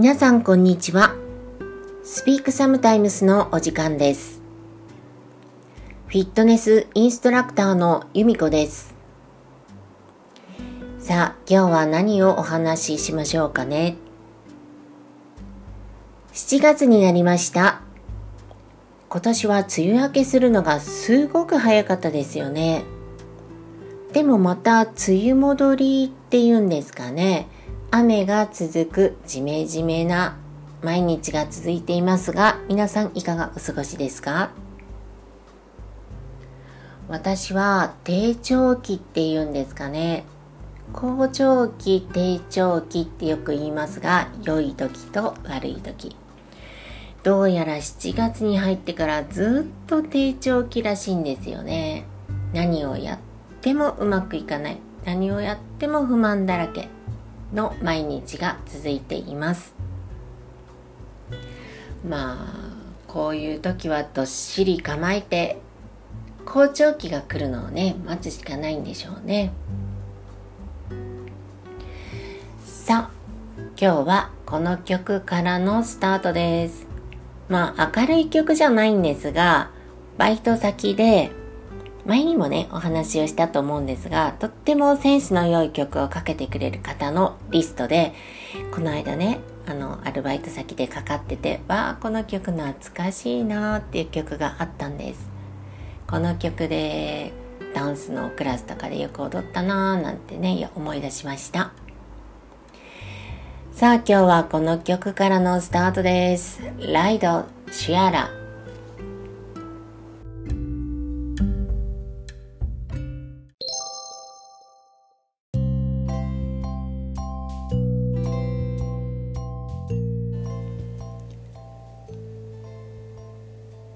皆さんこんにちは。スピークサムタイムスのお時間です。フィットネスインストラクターの由美子です。さあ、今日は何をお話ししましょうかね。7月になりました。今年は梅雨明けするのがすごく早かったですよね。でもまた梅雨戻りっていうんですかね。雨が続くジメジメな毎日が続いていますが、皆さんいかがお過ごしですか？私は低潮期っていうんですかね。好調期、低潮期ってよく言いますが、良い時と悪い時。どうやら7月に入ってからずっと低潮期らしいんですよね。何をやってもうまくいかない。何をやっても不満だらけ。の毎日が続いています。まあこういう時はどっしり構えて好調期が来るのをね待つしかないんでしょうね。さあ今日はこの曲からのスタートです。まあ明るい曲じゃないんですがバイト先で前にもね、お話をしたと思うんですが、とってもセンスの良い曲をかけてくれる方のリストで、この間ね、あの、アルバイト先でかかってて、わあ、この曲懐かしいなーっていう曲があったんです。この曲で、ダンスのクラスとかでよく踊ったなーなんてね、思い出しました。さあ今日はこの曲からのスタートです。ライド、シュアラ、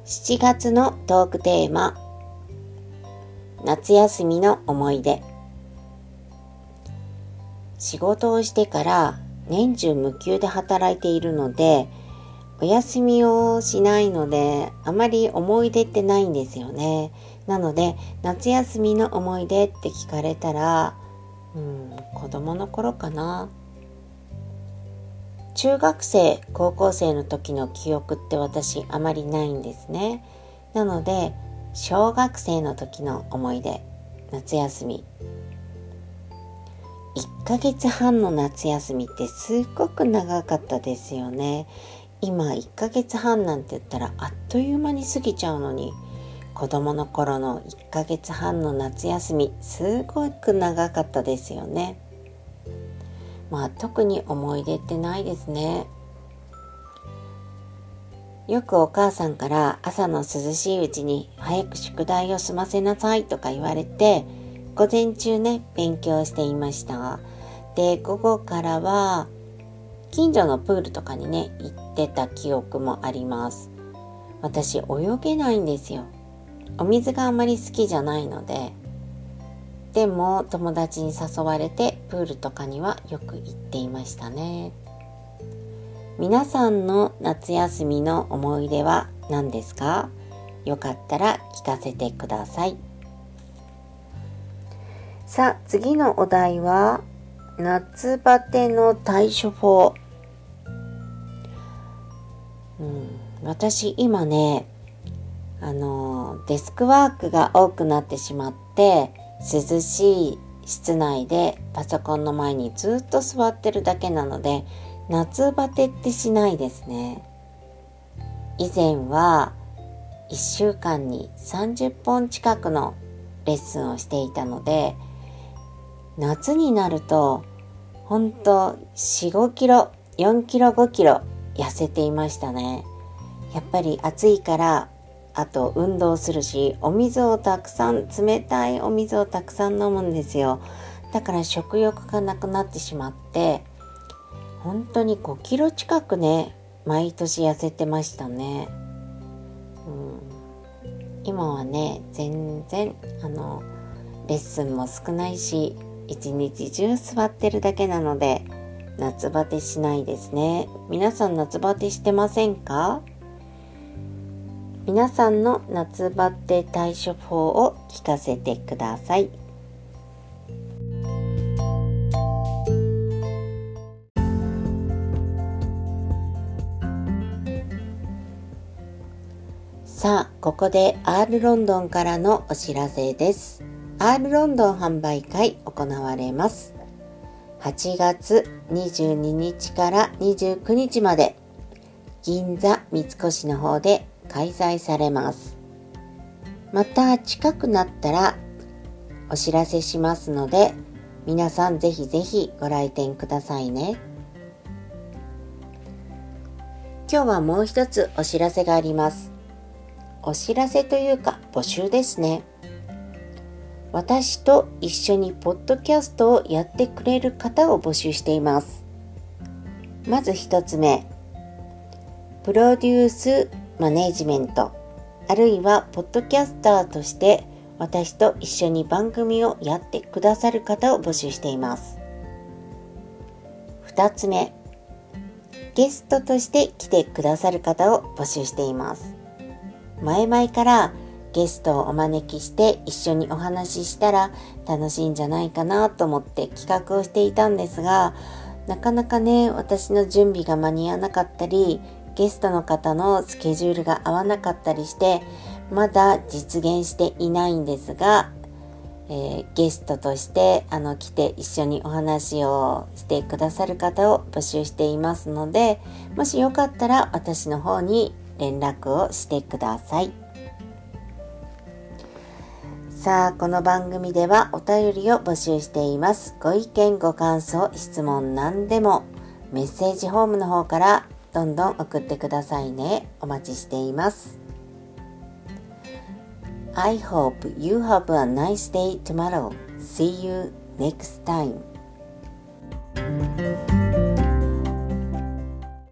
7月のトークテーマ。夏休みの思い出。仕事をしてから年中無休で働いているのでお休みをしないのであまり思い出ってないんですよね。なので夏休みの思い出って聞かれたらうん子供の頃かな。中学生高校生の時の記憶って私あまりないんですね。なので小学生の時の思い出夏休み。1ヶ月半の夏休みってすっごく長かったですよね。今1ヶ月半なんて言ったらあっという間に過ぎちゃうのに子供の頃の1ヶ月半の夏休みすごく長かったですよね。まあ特に思い出ってないですね。よくお母さんから朝の涼しいうちに早く宿題を済ませなさいとか言われて午前中ね勉強していました。で午後からは近所のプールとかにね行ってた記憶もあります。私泳げないんですよ。お水があまり好きじゃないのででも友達に誘われてプールとかにはよく行っていましたね。皆さんの夏休みの思い出は何ですか？よかったら聞かせてください。さあ次のお題は夏バテの対処法、うん、私今ねあのデスクワークが多くなってしまって涼しい室内でパソコンの前にずっと座ってるだけなので夏バテってしないですね。以前は1週間に30本近くのレッスンをしていたので夏になるとほんと4、5キロ、4キロ、5キロ痩せていましたね。やっぱり暑いからあと運動するしお水をたくさん冷たいお水をたくさん飲むんですよ。だから食欲がなくなってしまって本当に5キロ近くね毎年痩せてましたね、うん、今はね全然あのレッスンも少ないし一日中座ってるだけなので夏バテしないですね。皆さん夏バテしてませんか？皆さんの夏バテ対処法を聞かせてください。さあ、ここで R ロンドンからのお知らせです。R ロンドン販売会行われます。8月22日から29日まで銀座三越の方で開催されます。また近くなったらお知らせしますので皆さんぜひぜひご来店くださいね。今日はもう一つお知らせがあります。お知らせというか募集ですね。私と一緒にポッドキャストをやってくれる方を募集しています。まず一つ目、プロデュースマネジメント、あるいはポッドキャスターとして私と一緒に番組をやってくださる方を募集しています。二つ目、ゲストとして来てくださる方を募集しています。前々からゲストをお招きして一緒にお話ししたら楽しいんじゃないかなと思って企画をしていたんですが、なかなかね、私の準備が間に合わなかったり、ゲストの方のスケジュールが合わなかったりして、まだ実現していないんですが、えー、ゲストとしてあの来て一緒にお話をしてくださる方を募集していますので、もしよかったら私の方に連絡をしてください。さあ、この番組ではお便りを募集しています。ご意見、ご感想、質問何でもメッセージホームの方からどんどん送ってくださいね。お待ちしています。I hope you have a nice day tomorrow. See you next time.